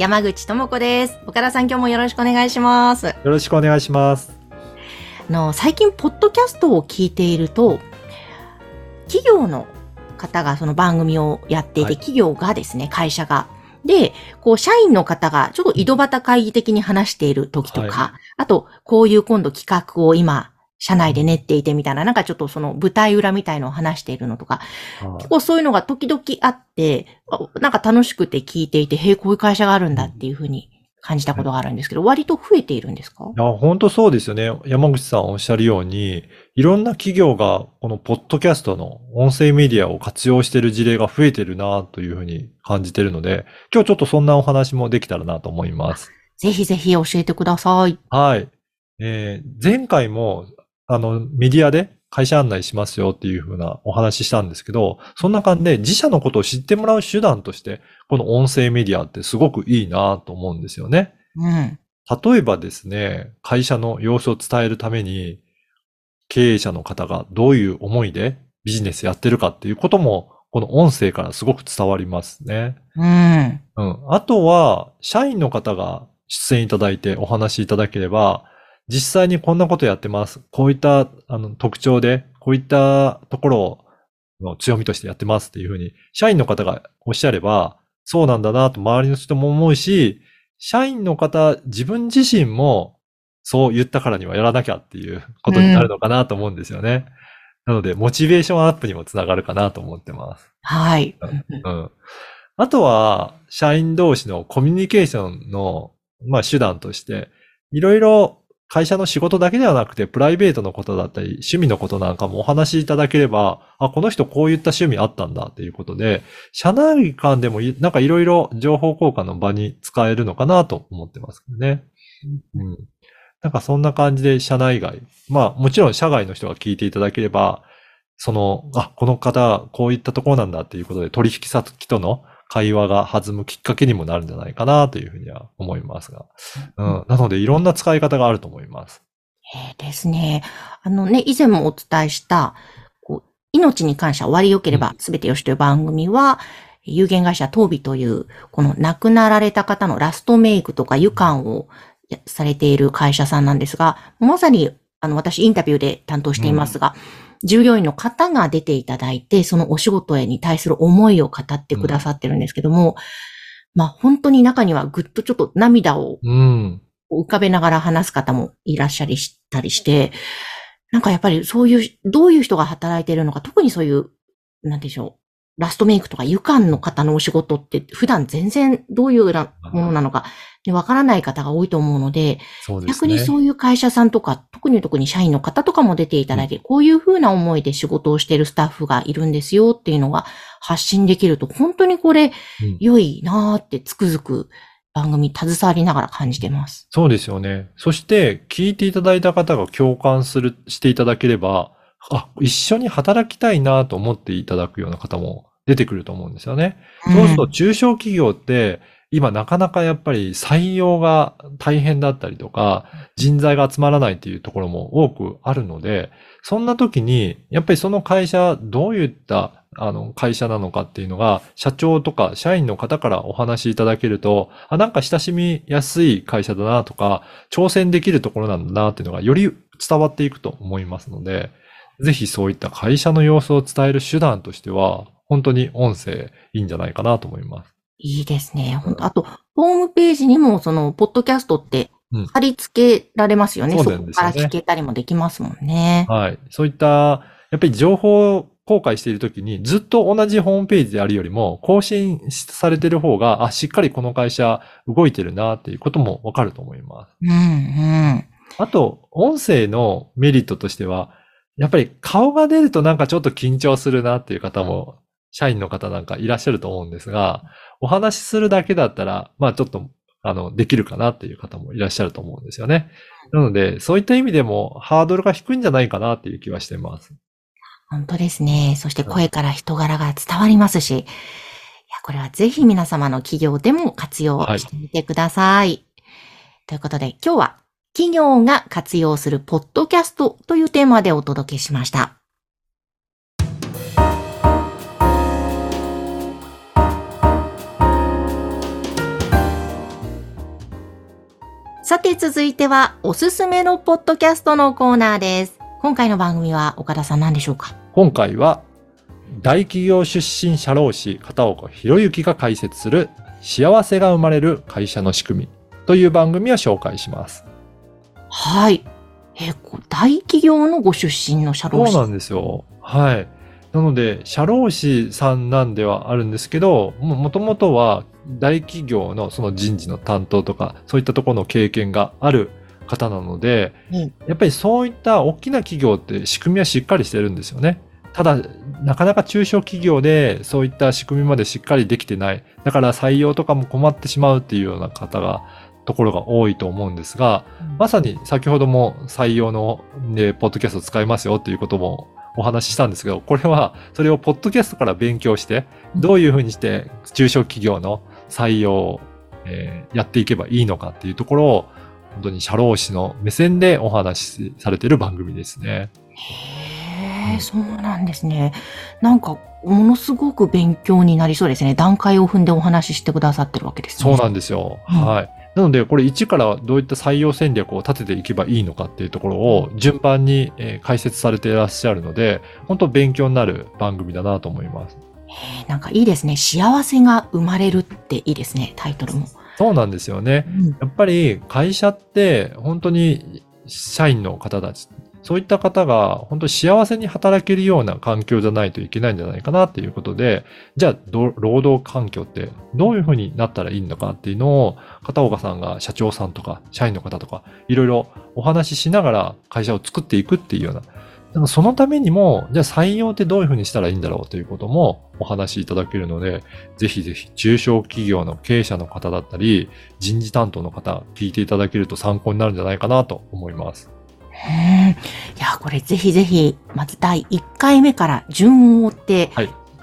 山口智子です。岡田さん今日もよろしくお願いします。よろしくお願いします。あの最近ポッドキャストを聞いていると企業の方がその番組をやっていて、はい。企業がですね会社が。で、こう、社員の方がちょっと井戸端会議的に話している時とか、はあと、こういう今度企画を今、社内で練っていてみたいな、なんかちょっとその舞台裏みたいのを話しているのとか、結構そういうのが時々あって、あなんか楽しくて聞いていて、へえ、こういう会社があるんだっていうふうに感じたことがあるんですけど、割と増えているんですか？いや、本当そうですよね。山口さんおっしゃるように、いろんな企業がこのポッドキャストの音声メディアを活用している事例が増えてるなというふうに感じてるので、今日ちょっとそんなお話もできたらなと思います。ぜひぜひ教えてください。はい。えー前回も、あの、メディアで会社案内しますよっていうふうなお話ししたんですけど、そんな感じで自社のことを知ってもらう手段として、この音声メディアってすごくいいなと思うんですよね。うん。例えばですね、会社の様子を伝えるために、経営者の方がどういう思いでビジネスやってるかっていうことも、この音声からすごく伝わりますね。うん。うん。あとは、社員の方が出演いただいてお話しいただければ、実際にこんなことやってます。こういったあの特徴で、こういったところをの強みとしてやってますっていうふうに、社員の方がおっしゃれば、そうなんだなと周りの人も思うし、社員の方、自分自身もそう言ったからにはやらなきゃっていうことになるのかなと思うんですよね。なので、モチベーションアップにもつながるかなと思ってます。はい。うん。あとは、社員同士のコミュニケーションの、まあ、手段として、いろいろ会社の仕事だけではなくて、プライベートのことだったり、趣味のことなんかもお話しいただければ、あ、この人こういった趣味あったんだっていうことで、社内間でもいなんかいろいろ情報交換の場に使えるのかなと思ってますけどね。うん。なんかそんな感じで社内外、まあもちろん社外の人が聞いていただければ、その、あ、この方、こういったところなんだっていうことで取引先との会話が弾むきっかけにもなるんじゃないかなというふうには思いますが。うん。なのでいろんな使い方があると思います。えーですね。あのね、以前もお伝えした、こう命に関しては終わり良ければ全てよしという番組は、有限会社トービという、この亡くなられた方のラストメイクとか湯管をやされている会社さんなんですが、まさに、あの、私インタビューで担当していますが、従業員の方が出ていただいて、そのお仕事へに対する思いを語ってくださってるんですけども、まあ本当に中にはぐっとちょっと涙をうん。浮かべながら話す方もいらっしゃりしたりして、なんかやっぱりそういう、どういう人が働いているのか、特にそういう、なんでしょう、ラストメイクとか湯管の方のお仕事って普段全然どういうものなのか、ねわからない方が多いと思うので、ですね。逆にそういう会社さんとか、特に特に社員の方とかも出ていただいて、こういうふうな思いで仕事をしているスタッフがいるんですよっていうのが発信できると、本当にこれうん良いなーってつくづく番組携わりながら感じてます。そうですよね。そして、聞いていただいた方が共感する、していただければ、あ、一緒に働きたいなと思っていただくような方も出てくると思うんですよね。そうすると、中小企業って、今なかなかやっぱり採用が大変だったりとか、人材が集まらないっていうところも多くあるので、そんな時に、やっぱりその会社、どういったあの会社なのかっていうのが、社長とか社員の方からお話しいただけると、あ、なんか親しみやすい会社だなとか、挑戦できるところなんだなっていうのがより伝わっていくと思いますので、ぜひそういった会社の様子を伝える手段としては、本当に音声いいんじゃないかなと思います。いいですね。本当あと、ホームページにも、その、ポッドキャストってうん、貼り付けられますよね。そうそこから聞けたりもできますもんね。はい。そういった、やっぱり情報公開しているときに、ずっと同じホームページであるよりも、更新されてる方が、あ、しっかりこの会社動いてるなっていうこともわかると思います。うん、うん。あと、音声のメリットとしては、やっぱり顔が出るとなんかちょっと緊張するなっていう方も、社員の方なんかいらっしゃると思うんですが、お話しするだけだったら、まあちょっとあの、できるかなっていう方もいらっしゃると思うんですよね。なので、そういった意味でもハードルが低いんじゃないかなっていう気はしてます。本当ですね。そして声から人柄が伝わりますし、いや、これはぜひ皆様の企業でも活用してみてください。はい、ということで、今日は企業が活用するポッドキャストというテーマでお届けしました。さて続いてはおすすめのポッドキャストのコーナーです。今回の番組は岡田さん何でしょうか？今回は大企業出身社労士片岡博之が解説する幸せが生まれる会社の仕組みという番組を紹介します。はい。え、大企業のご出身の社労士そうなんですよ。はい。なので、社労士さんなんではあるんですけど、もともとは大企業のその人事の担当とか、そういったところの経験がある方なので、うん、やっぱりそういった大きな企業って仕組みはしっかりしてるんですよね。ただ、なかなか中小企業でそういった仕組みまでしっかりできてない。だから採用とかも困ってしまうっていうような方が、ところが多いと思うんですが、うん、まさに先ほども採用の、ね、ポッドキャスト使いますよっていうこともお話ししたんですけど、これはそれをポッドキャストから勉強して、どういうふうにして中小企業の採用を、えー、やっていけばいいのかっていうところを、本当に社労士の目線でお話しされている番組ですね。へえ、そうなんですね。なんか、ものすごく勉強になりそうですね。段階を踏んでお話ししてくださってるわけですね。そうなんですよ。うん、はい。なので、これ1からどういった採用戦略を立てていけばいいのかっていうところを順番に解説されていらっしゃるので、本当勉強になる番組だなと思います。なんかいいですね。幸せが生まれるっていいですね、タイトルも。そうなんですよね。うん、やっぱり会社って本当に社員の方たち、そういった方が本当に幸せに働けるような環境じゃないといけないんじゃないかなっていうことで、じゃあ、労働環境ってどういうふうになったらいいのかっていうのを、片岡さんが社長さんとか社員の方とか、いろいろお話ししながら会社を作っていくっていうような、そのためにも、じゃあ採用ってどういうふうにしたらいいんだろうということもお話しいただけるので、ぜひぜひ中小企業の経営者の方だったり、人事担当の方、聞いていただけると参考になるんじゃないかなと思います。いや、これぜひぜひ、まず第1回目から順を追って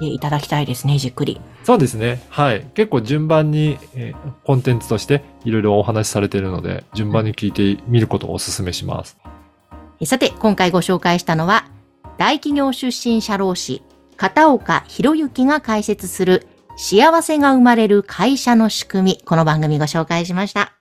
いただきたいですね、はい、じっくり。そうですね。はい。結構順番に、えー、コンテンツとしていろいろお話しされているので、順番に聞いてみることをお勧めします。さて、今回ご紹介したのは、大企業出身社労士、片岡博之が解説する幸せが生まれる会社の仕組み、この番組ご紹介しました。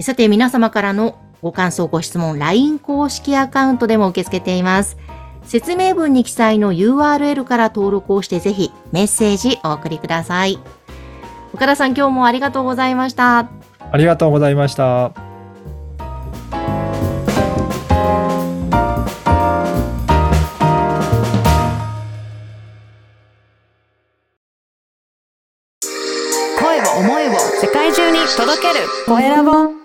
さて、皆様からのご感想、ご質問、LINE 公式アカウントでも受け付けています。説明文に記載の URL から登録をしてぜひメッセージお送りください。岡田さん今日もありがとうございました。ありがとうございました。声を思いを世界中に届けるコエラボ